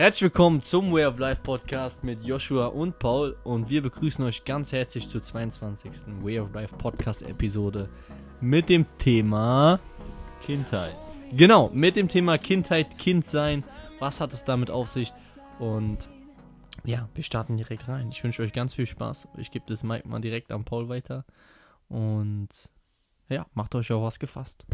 Herzlich willkommen zum Way of Life Podcast mit Joshua und Paul und wir begrüßen euch ganz herzlich zur 22. Way of Life Podcast Episode mit dem Thema Kindheit. Genau, mit dem Thema Kindheit, Kindsein. Was hat es damit auf sich? Und ja, wir starten direkt rein. Ich wünsche euch ganz viel Spaß. Ich gebe das Mic mal direkt an Paul weiter. Und ja, macht euch auch was gefasst.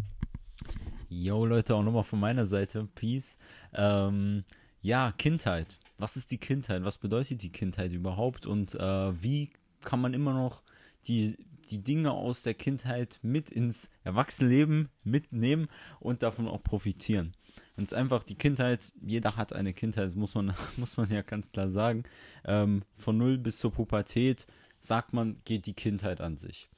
Yo, Leute, auch nochmal von meiner Seite. Peace. Ähm, ja, Kindheit. Was ist die Kindheit? Was bedeutet die Kindheit überhaupt? Und äh, wie kann man immer noch die, die Dinge aus der Kindheit mit ins Erwachsenenleben mitnehmen und davon auch profitieren? Und es ist einfach die Kindheit, jeder hat eine Kindheit, muss man, muss man ja ganz klar sagen. Ähm, von null bis zur Pubertät, sagt man, geht die Kindheit an sich.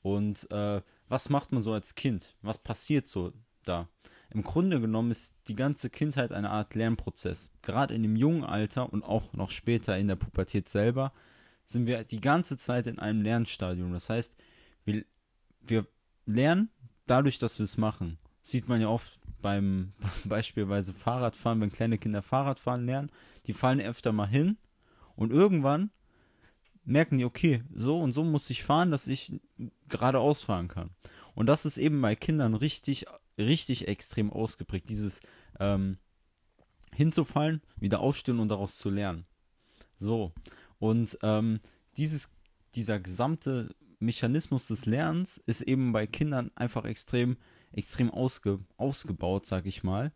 Und äh, was macht man so als Kind? Was passiert so da? Im Grunde genommen ist die ganze Kindheit eine Art Lernprozess. Gerade in dem jungen Alter und auch noch später in der Pubertät selber sind wir die ganze Zeit in einem Lernstadium. Das heißt, wir, wir lernen dadurch, dass wir es machen. Sieht man ja oft beim beispielsweise Fahrradfahren, wenn kleine Kinder Fahrradfahren lernen, die fallen öfter mal hin und irgendwann merken die, okay, so und so muss ich fahren, dass ich geradeaus fahren kann. Und das ist eben bei Kindern richtig, richtig extrem ausgeprägt, dieses ähm, hinzufallen, wieder aufstehen und daraus zu lernen. So. Und ähm, dieses, dieser gesamte Mechanismus des Lernens ist eben bei Kindern einfach extrem, extrem ausge, ausgebaut, sag ich mal.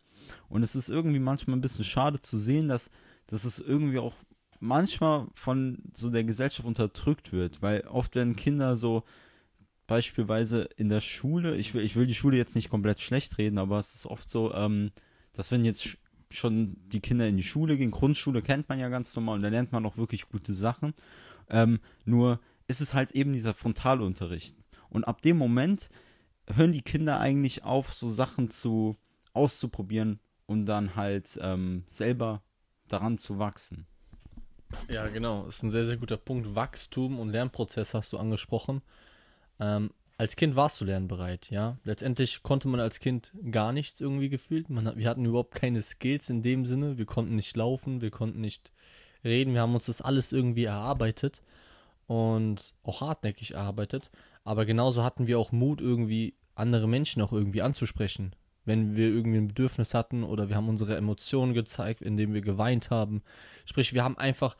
Und es ist irgendwie manchmal ein bisschen schade zu sehen, dass, dass es irgendwie auch manchmal von so der Gesellschaft unterdrückt wird, weil oft werden Kinder so beispielsweise in der Schule, ich will, ich will die Schule jetzt nicht komplett schlecht reden, aber es ist oft so, ähm, dass wenn jetzt schon die Kinder in die Schule gehen, Grundschule kennt man ja ganz normal und da lernt man auch wirklich gute Sachen, ähm, nur ist es halt eben dieser Frontalunterricht. Und ab dem Moment hören die Kinder eigentlich auf, so Sachen zu auszuprobieren und dann halt ähm, selber daran zu wachsen. Ja, genau. Das ist ein sehr, sehr guter Punkt. Wachstum und Lernprozess hast du angesprochen. Ähm, als Kind warst du lernbereit, ja. Letztendlich konnte man als Kind gar nichts irgendwie gefühlt. Man, wir hatten überhaupt keine Skills in dem Sinne. Wir konnten nicht laufen, wir konnten nicht reden. Wir haben uns das alles irgendwie erarbeitet und auch hartnäckig erarbeitet. Aber genauso hatten wir auch Mut, irgendwie andere Menschen auch irgendwie anzusprechen. Wenn wir irgendwie ein Bedürfnis hatten oder wir haben unsere Emotionen gezeigt, indem wir geweint haben. Sprich, wir haben einfach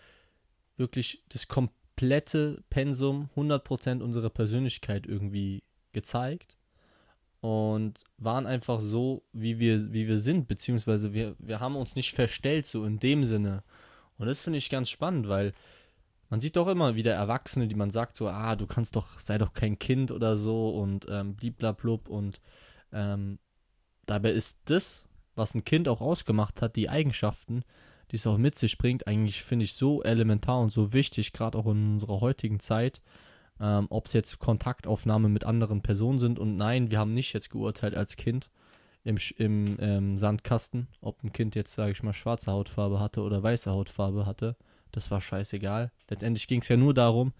wirklich das komplette Pensum, 100% unserer Persönlichkeit irgendwie gezeigt und waren einfach so, wie wir, wie wir sind, beziehungsweise wir, wir haben uns nicht verstellt, so in dem Sinne. Und das finde ich ganz spannend, weil man sieht doch immer wieder Erwachsene, die man sagt so, ah, du kannst doch, sei doch kein Kind oder so und ähm, bliblablub und ähm, dabei ist das, was ein Kind auch ausgemacht hat, die Eigenschaften, die es auch mit sich bringt, eigentlich finde ich so elementar und so wichtig, gerade auch in unserer heutigen Zeit. Ähm, Ob es jetzt Kontaktaufnahme mit anderen Personen sind und nein, wir haben nicht jetzt geurteilt als Kind im, im ähm, Sandkasten, ob ein Kind jetzt, sage ich mal, schwarze Hautfarbe hatte oder weiße Hautfarbe hatte. Das war scheißegal. Letztendlich ging es ja nur darum,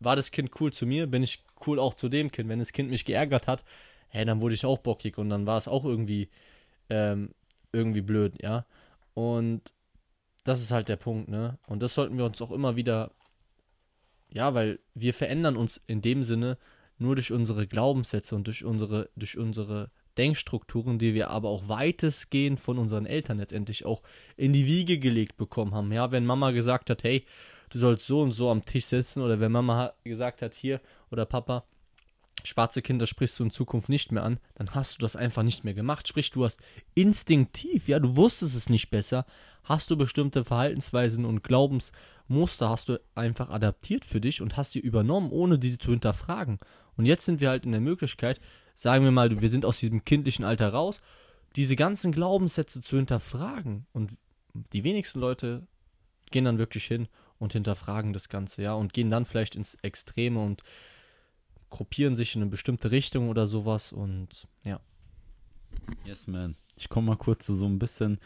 war das Kind cool zu mir, bin ich cool auch zu dem Kind. Wenn das Kind mich geärgert hat, hey, dann wurde ich auch bockig und dann war es auch irgendwie, ähm, irgendwie blöd, ja. Und das ist halt der Punkt, ne? Und das sollten wir uns auch immer wieder, ja, weil wir verändern uns in dem Sinne nur durch unsere Glaubenssätze und durch unsere, durch unsere Denkstrukturen, die wir aber auch weitestgehend von unseren Eltern letztendlich auch in die Wiege gelegt bekommen haben. Ja, wenn Mama gesagt hat, hey, du sollst so und so am Tisch sitzen, oder wenn Mama gesagt hat, hier, oder Papa, schwarze Kinder sprichst du in Zukunft nicht mehr an, dann hast du das einfach nicht mehr gemacht. Sprich, du hast instinktiv, ja, du wusstest es nicht besser, hast du bestimmte Verhaltensweisen und Glaubensmuster hast du einfach adaptiert für dich und hast sie übernommen, ohne diese zu hinterfragen. Und jetzt sind wir halt in der Möglichkeit, sagen wir mal, wir sind aus diesem kindlichen Alter raus, diese ganzen Glaubenssätze zu hinterfragen. Und die wenigsten Leute gehen dann wirklich hin und hinterfragen das Ganze, ja, und gehen dann vielleicht ins Extreme und gruppieren sich in eine bestimmte Richtung oder sowas und ja. Yes, man. Ich komme mal kurz zu so ein bisschen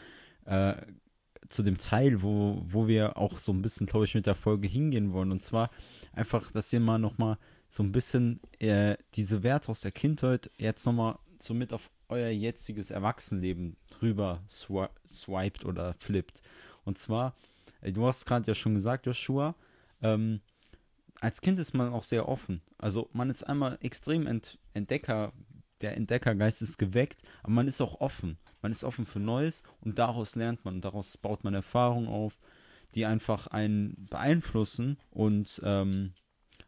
äh, zu dem Teil, wo, wo wir auch so ein bisschen, glaube ich, mit der Folge hingehen wollen. Und zwar einfach, dass ihr mal nochmal so ein bisschen äh, diese Werte aus der Kindheit jetzt nochmal so mit auf euer jetziges Erwachsenenleben drüber swi swiped oder flippt. Und zwar, äh, du hast gerade ja schon gesagt, Joshua, ähm, als Kind ist man auch sehr offen. Also man ist einmal extrem Ent Entdecker, der Entdeckergeist ist geweckt, aber man ist auch offen. Man ist offen für Neues und daraus lernt man, daraus baut man Erfahrungen auf, die einfach einen beeinflussen und ähm,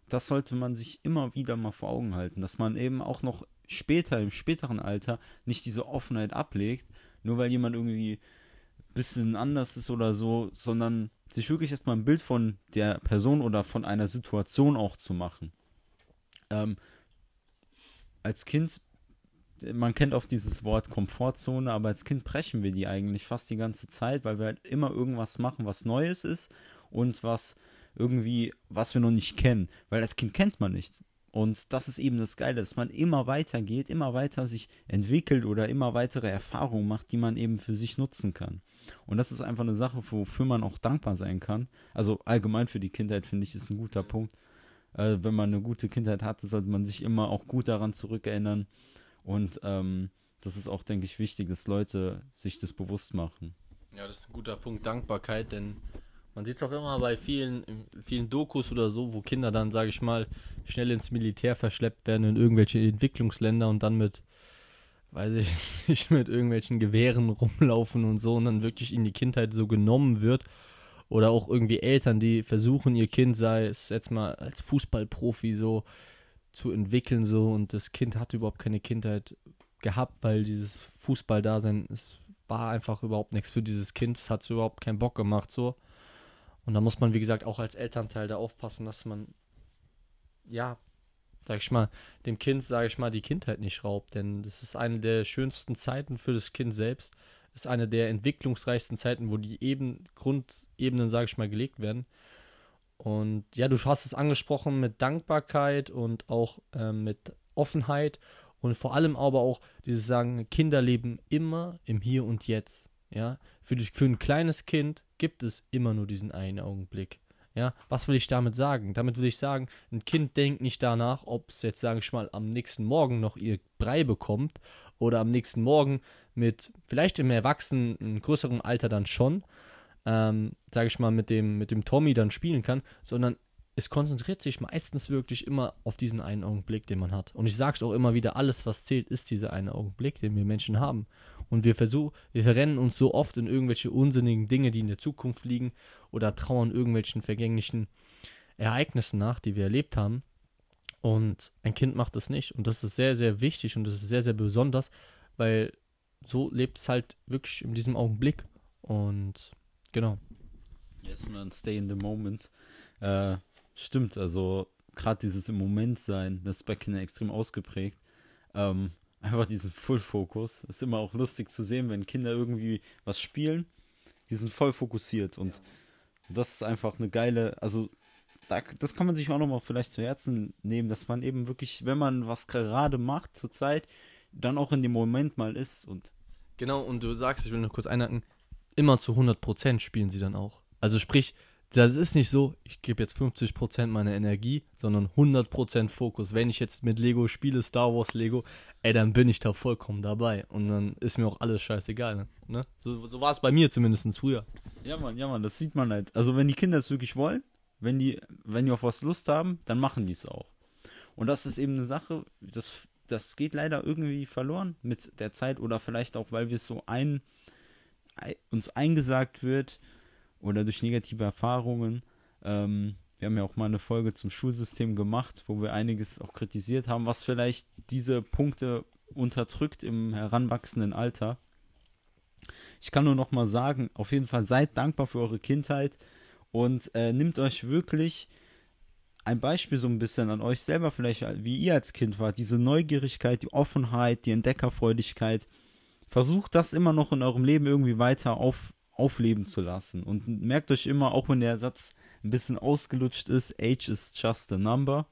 das sollte man sich immer wieder mal vor Augen halten, dass man eben auch noch später, im späteren Alter, nicht diese Offenheit ablegt, nur weil jemand irgendwie ein bisschen anders ist oder so, sondern sich wirklich erstmal ein Bild von der Person oder von einer Situation auch zu machen. Ähm, als Kind, man kennt auch dieses Wort Komfortzone, aber als Kind brechen wir die eigentlich fast die ganze Zeit, weil wir halt immer irgendwas machen, was Neues ist und was irgendwie, was wir noch nicht kennen. Weil als Kind kennt man nichts. Und das ist eben das Geile, dass man immer weiter geht, immer weiter sich entwickelt oder immer weitere Erfahrungen macht, die man eben für sich nutzen kann. Und das ist einfach eine Sache, wofür man auch dankbar sein kann. Also allgemein für die Kindheit finde ich, ist ein guter Punkt. Äh, wenn man eine gute Kindheit hatte, sollte man sich immer auch gut daran zurückerinnern. Und ähm, das ist auch, denke ich, wichtig, dass Leute sich das bewusst machen. Ja, das ist ein guter Punkt, Dankbarkeit, denn man sieht es auch immer bei vielen, vielen Dokus oder so, wo Kinder dann, sage ich mal, schnell ins Militär verschleppt werden in irgendwelche Entwicklungsländer und dann mit, weiß ich nicht, mit irgendwelchen Gewehren rumlaufen und so und dann wirklich in die Kindheit so genommen wird. Oder auch irgendwie Eltern, die versuchen, ihr Kind, sei es jetzt mal als Fußballprofi so zu entwickeln, so und das Kind hat überhaupt keine Kindheit gehabt, weil dieses Fußballdasein, es war einfach überhaupt nichts für dieses Kind, es hat überhaupt keinen Bock gemacht, so. Und da muss man, wie gesagt, auch als Elternteil da aufpassen, dass man, ja, sag ich mal, dem Kind, sage ich mal, die Kindheit nicht raubt. Denn das ist eine der schönsten Zeiten für das Kind selbst. Ist eine der entwicklungsreichsten Zeiten, wo die eben Grundebenen, sage ich mal, gelegt werden. Und ja, du hast es angesprochen mit Dankbarkeit und auch äh, mit Offenheit und vor allem aber auch dieses Sagen, Kinder leben immer im Hier und Jetzt. Ja, für, die, für ein kleines Kind gibt es immer nur diesen einen Augenblick. Ja, was will ich damit sagen? Damit will ich sagen, ein Kind denkt nicht danach, ob es jetzt, sage ich mal, am nächsten Morgen noch ihr Brei bekommt oder am nächsten Morgen mit vielleicht im Erwachsenen, größeren Alter dann schon, ähm, sage ich mal, mit dem, mit dem Tommy dann spielen kann, sondern es konzentriert sich meistens wirklich immer auf diesen einen Augenblick, den man hat. Und ich sage es auch immer wieder, alles, was zählt, ist dieser eine Augenblick, den wir Menschen haben. Und wir versuchen, wir verrennen uns so oft in irgendwelche unsinnigen Dinge, die in der Zukunft liegen, oder trauern irgendwelchen vergänglichen Ereignissen nach, die wir erlebt haben. Und ein Kind macht das nicht. Und das ist sehr, sehr wichtig und das ist sehr, sehr besonders, weil so lebt es halt wirklich in diesem Augenblick. Und genau. Yes, man, stay in the moment. Äh, Stimmt, also gerade dieses im Moment sein, das ist bei Kindern extrem ausgeprägt. Ähm, einfach diesen Full-Fokus. Ist immer auch lustig zu sehen, wenn Kinder irgendwie was spielen, die sind voll fokussiert und ja. das ist einfach eine geile, also da, das kann man sich auch nochmal vielleicht zu Herzen nehmen, dass man eben wirklich, wenn man was gerade macht zur Zeit, dann auch in dem Moment mal ist und Genau, und du sagst, ich will noch kurz einhaken, immer zu 100% spielen sie dann auch. Also sprich, das ist nicht so, ich gebe jetzt 50% meiner Energie, sondern 100% Fokus. Wenn ich jetzt mit Lego spiele, Star Wars Lego, ey, dann bin ich da vollkommen dabei. Und dann ist mir auch alles scheißegal. Ne? So, so war es bei mir zumindest früher. Ja, Mann, ja, Mann, das sieht man halt. Also, wenn die Kinder es wirklich wollen, wenn die, wenn die auf was Lust haben, dann machen die es auch. Und das ist eben eine Sache, das, das geht leider irgendwie verloren mit der Zeit oder vielleicht auch, weil wir es so ein, uns eingesagt wird, oder durch negative Erfahrungen. Ähm, wir haben ja auch mal eine Folge zum Schulsystem gemacht, wo wir einiges auch kritisiert haben, was vielleicht diese Punkte unterdrückt im heranwachsenden Alter. Ich kann nur noch mal sagen, auf jeden Fall seid dankbar für eure Kindheit und äh, nimmt euch wirklich ein Beispiel so ein bisschen an euch selber vielleicht, wie ihr als Kind wart. Diese Neugierigkeit, die Offenheit, die Entdeckerfreudigkeit. Versucht das immer noch in eurem Leben irgendwie weiter auf, aufleben zu lassen. Und merkt euch immer, auch wenn der Satz ein bisschen ausgelutscht ist, Age is just a number.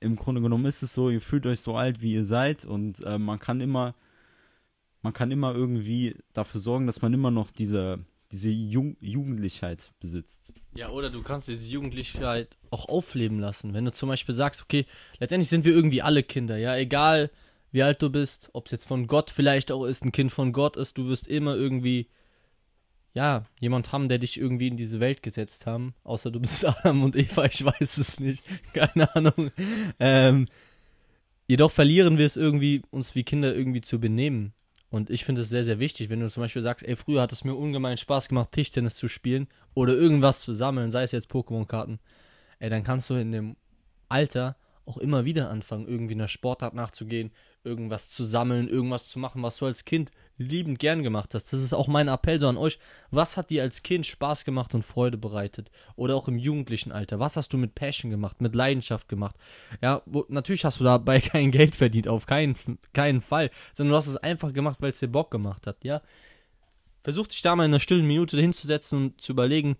Im Grunde genommen ist es so, ihr fühlt euch so alt, wie ihr seid und äh, man kann immer, man kann immer irgendwie dafür sorgen, dass man immer noch diese, diese Jung Jugendlichkeit besitzt. Ja, oder du kannst diese Jugendlichkeit auch aufleben lassen. Wenn du zum Beispiel sagst, okay, letztendlich sind wir irgendwie alle Kinder, ja, egal wie alt du bist, ob es jetzt von Gott vielleicht auch ist, ein Kind von Gott ist, du wirst immer irgendwie, ja, jemand haben, der dich irgendwie in diese Welt gesetzt haben. Außer du bist Adam und Eva, ich weiß es nicht. Keine Ahnung. Ähm, jedoch verlieren wir es irgendwie, uns wie Kinder irgendwie zu benehmen. Und ich finde es sehr, sehr wichtig, wenn du zum Beispiel sagst, ey, früher hat es mir ungemein Spaß gemacht, Tischtennis zu spielen oder irgendwas zu sammeln, sei es jetzt Pokémon-Karten, ey, dann kannst du in dem Alter auch immer wieder anfangen, irgendwie einer Sportart nachzugehen, irgendwas zu sammeln, irgendwas zu machen, was du als Kind liebend gern gemacht hast. Das ist auch mein Appell so an euch. Was hat dir als Kind Spaß gemacht und Freude bereitet? Oder auch im jugendlichen Alter? Was hast du mit Passion gemacht, mit Leidenschaft gemacht? Ja, wo, natürlich hast du dabei kein Geld verdient, auf keinen, keinen Fall, sondern du hast es einfach gemacht, weil es dir Bock gemacht hat, ja? Versuch dich da mal in einer stillen Minute hinzusetzen und zu überlegen,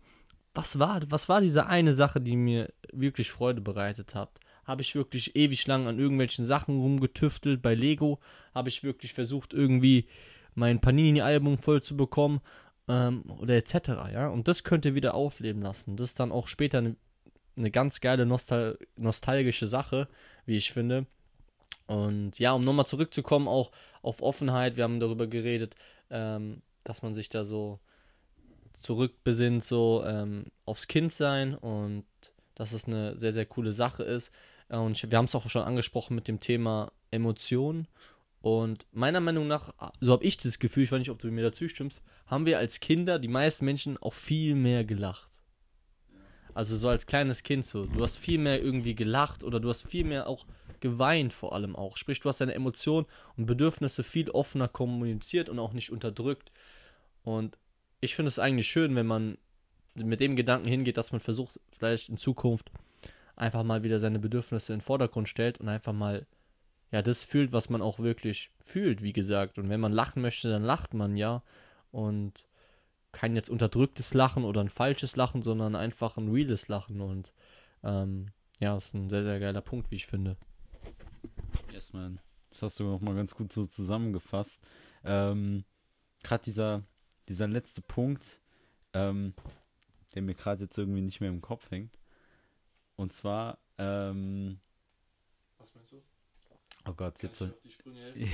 was war, was war diese eine Sache, die mir wirklich Freude bereitet hat? habe ich wirklich ewig lang an irgendwelchen Sachen rumgetüftelt. Bei Lego habe ich wirklich versucht, irgendwie mein Panini-Album voll zu bekommen ähm, oder etc. Ja? Und das könnt ihr wieder aufleben lassen. Das ist dann auch später eine, eine ganz geile Nostal nostalgische Sache, wie ich finde. Und ja, um nochmal zurückzukommen, auch auf Offenheit, wir haben darüber geredet, ähm, dass man sich da so zurückbesinnt, so ähm, aufs Kindsein und dass es eine sehr, sehr coole Sache ist. Äh, und wir haben es auch schon angesprochen mit dem Thema Emotionen. Und meiner Meinung nach, so habe ich das Gefühl, ich weiß nicht, ob du mir dazu stimmst, haben wir als Kinder, die meisten Menschen, auch viel mehr gelacht. Also so als kleines Kind so. Du hast viel mehr irgendwie gelacht oder du hast viel mehr auch geweint vor allem auch. Sprich, du hast deine Emotionen und Bedürfnisse viel offener kommuniziert und auch nicht unterdrückt. Und ich finde es eigentlich schön, wenn man mit dem Gedanken hingeht, dass man versucht, vielleicht in Zukunft einfach mal wieder seine Bedürfnisse in den Vordergrund stellt und einfach mal ja das fühlt, was man auch wirklich fühlt, wie gesagt. Und wenn man lachen möchte, dann lacht man ja. Und kein jetzt unterdrücktes Lachen oder ein falsches Lachen, sondern einfach ein reales Lachen. Und ähm, ja, ist ein sehr, sehr geiler Punkt, wie ich finde. Yes, man. Das hast du noch mal ganz gut so zusammengefasst. Ähm, gerade dieser, dieser letzte Punkt, ähm, der mir gerade jetzt irgendwie nicht mehr im Kopf hängt. Und zwar, ähm? Oh Gott, jetzt so. du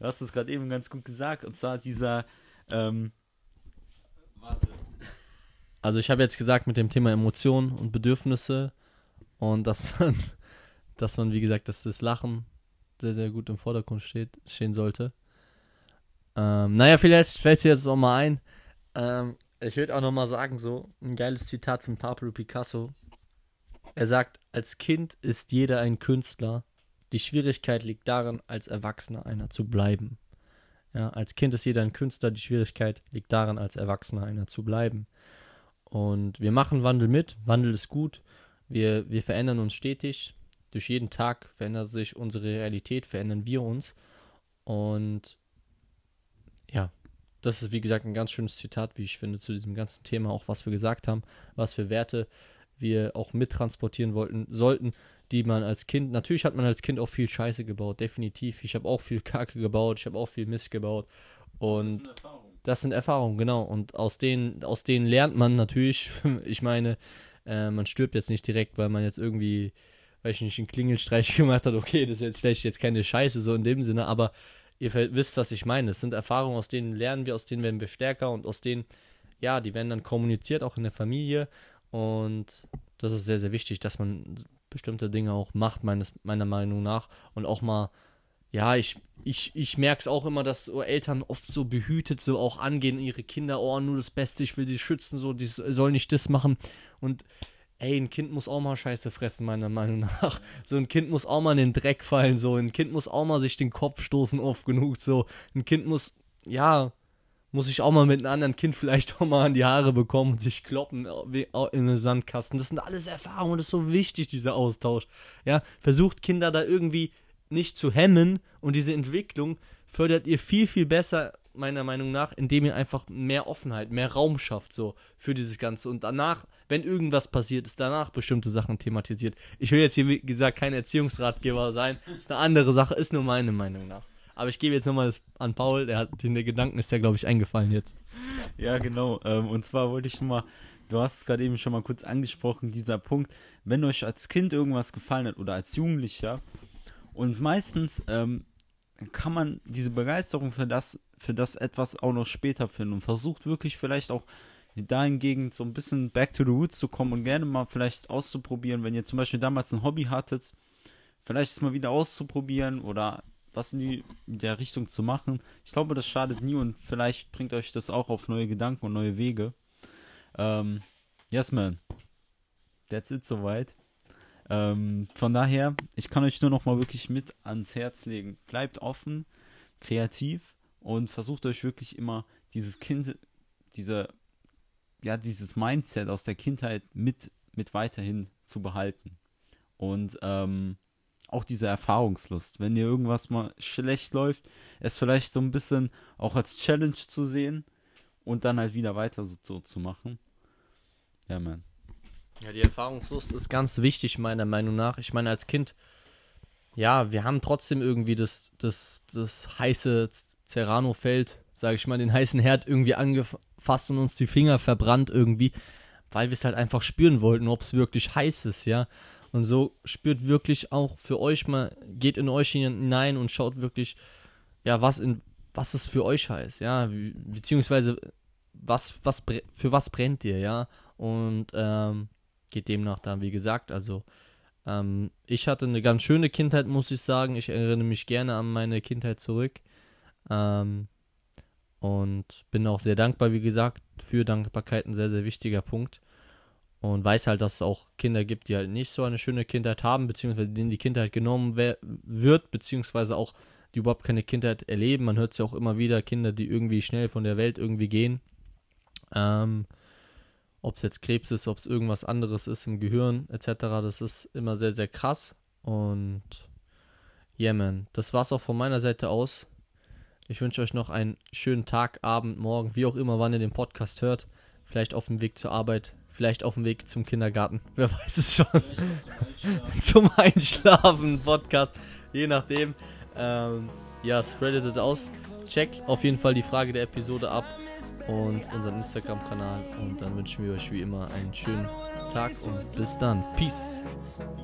hast es gerade eben ganz gut gesagt. Und zwar dieser, ähm, Warte. Also ich habe jetzt gesagt mit dem Thema Emotionen und Bedürfnisse und dass man, dass man, wie gesagt, dass das Lachen sehr, sehr gut im Vordergrund steht, stehen sollte. Ähm, naja, vielleicht fällt es jetzt auch mal ein. Ähm, ich würde auch noch mal sagen, so ein geiles Zitat von Pablo Picasso. Er sagt, als Kind ist jeder ein Künstler. Die Schwierigkeit liegt darin, als Erwachsener einer zu bleiben. Ja, als Kind ist jeder ein Künstler. Die Schwierigkeit liegt darin, als Erwachsener einer zu bleiben. Und wir machen Wandel mit. Wandel ist gut. Wir, wir verändern uns stetig. Durch jeden Tag verändert sich unsere Realität, verändern wir uns. Und ja, das ist wie gesagt ein ganz schönes Zitat, wie ich finde, zu diesem ganzen Thema, auch was wir gesagt haben, was für Werte wir auch mittransportieren wollten, sollten, die man als Kind, natürlich hat man als Kind auch viel Scheiße gebaut, definitiv. Ich habe auch viel Kacke gebaut, ich habe auch viel Mist gebaut. Und das sind Erfahrungen, das sind Erfahrungen genau. Und aus denen, aus denen lernt man natürlich, ich meine, äh, man stirbt jetzt nicht direkt, weil man jetzt irgendwie, weil ich nicht einen Klingelstreich gemacht hat, okay, das ist jetzt vielleicht jetzt keine Scheiße, so in dem Sinne, aber ihr wisst, was ich meine. Es sind Erfahrungen, aus denen lernen wir, aus denen werden wir stärker und aus denen, ja, die werden dann kommuniziert, auch in der Familie und das ist sehr, sehr wichtig, dass man bestimmte Dinge auch macht, meines, meiner Meinung nach. Und auch mal, ja, ich, ich, ich merke es auch immer, dass so Eltern oft so behütet so auch angehen, ihre Kinder, oh, nur das Beste, ich will sie schützen, so, die sollen nicht das machen. Und ey, ein Kind muss auch mal Scheiße fressen, meiner Meinung nach. So ein Kind muss auch mal in den Dreck fallen, so ein Kind muss auch mal sich den Kopf stoßen oft genug, so ein Kind muss, ja, muss ich auch mal mit einem anderen Kind vielleicht auch mal an die Haare bekommen und sich kloppen in den Sandkasten. Das sind alles Erfahrungen, das ist so wichtig, dieser Austausch. Ja, versucht Kinder da irgendwie nicht zu hemmen und diese Entwicklung fördert ihr viel, viel besser, meiner Meinung nach, indem ihr einfach mehr Offenheit, mehr Raum schafft, so für dieses Ganze. Und danach, wenn irgendwas passiert, ist danach bestimmte Sachen thematisiert. Ich will jetzt hier, wie gesagt, kein Erziehungsratgeber sein. Das ist eine andere Sache, ist nur meine Meinung nach. Aber ich gebe jetzt nochmal an Paul, der hat den Gedanken ist ja, glaube ich, eingefallen jetzt. Ja, genau. Ähm, und zwar wollte ich mal, du hast es gerade eben schon mal kurz angesprochen, dieser Punkt, wenn euch als Kind irgendwas gefallen hat oder als Jugendlicher Und meistens ähm, kann man diese Begeisterung für das, für das etwas auch noch später finden und versucht wirklich vielleicht auch dahingegen so ein bisschen back to the roots zu kommen und gerne mal vielleicht auszuprobieren, wenn ihr zum Beispiel damals ein Hobby hattet, vielleicht es mal wieder auszuprobieren oder was in, die, der Richtung zu machen. Ich glaube, das schadet nie und vielleicht bringt euch das auch auf neue Gedanken und neue Wege. Ähm, yes, man. That's it soweit. Ähm, von daher, ich kann euch nur noch mal wirklich mit ans Herz legen. Bleibt offen, kreativ und versucht euch wirklich immer dieses Kind, diese ja, dieses Mindset aus der Kindheit mit, mit weiterhin zu behalten. Und ähm, auch diese Erfahrungslust. Wenn dir irgendwas mal schlecht läuft, es vielleicht so ein bisschen auch als Challenge zu sehen und dann halt wieder weiter so, so zu machen. Ja, man. Ja, die Erfahrungslust ist ganz wichtig, meiner Meinung nach. Ich meine, als Kind, ja, wir haben trotzdem irgendwie das, das, das heiße Serrano-Feld, sage ich mal, den heißen Herd irgendwie angefasst und uns die Finger verbrannt irgendwie, weil wir es halt einfach spüren wollten, ob es wirklich heiß ist, ja. Und so spürt wirklich auch für euch mal, geht in euch hinein und schaut wirklich, ja, was in was es für euch heißt, ja, beziehungsweise was, was für was brennt ihr, ja. Und ähm, geht demnach dann, wie gesagt, also ähm, ich hatte eine ganz schöne Kindheit, muss ich sagen. Ich erinnere mich gerne an meine Kindheit zurück. Ähm, und bin auch sehr dankbar, wie gesagt, für Dankbarkeit ein sehr, sehr wichtiger Punkt. Und weiß halt, dass es auch Kinder gibt, die halt nicht so eine schöne Kindheit haben, beziehungsweise denen die Kindheit genommen wird, beziehungsweise auch die überhaupt keine Kindheit erleben. Man hört es ja auch immer wieder, Kinder, die irgendwie schnell von der Welt irgendwie gehen. Ähm, ob es jetzt Krebs ist, ob es irgendwas anderes ist im Gehirn etc. Das ist immer sehr, sehr krass. Und yeah, man, das war's auch von meiner Seite aus. Ich wünsche euch noch einen schönen Tag, Abend, Morgen, wie auch immer, wann ihr den Podcast hört. Vielleicht auf dem Weg zur Arbeit, vielleicht auf dem Weg zum Kindergarten. Wer weiß es schon. zum Einschlafen, Podcast, je nachdem. Ähm, ja, spreadet es aus. Checkt auf jeden Fall die Frage der Episode ab und unseren Instagram-Kanal. Und dann wünschen wir euch wie immer einen schönen Tag und bis dann. Peace.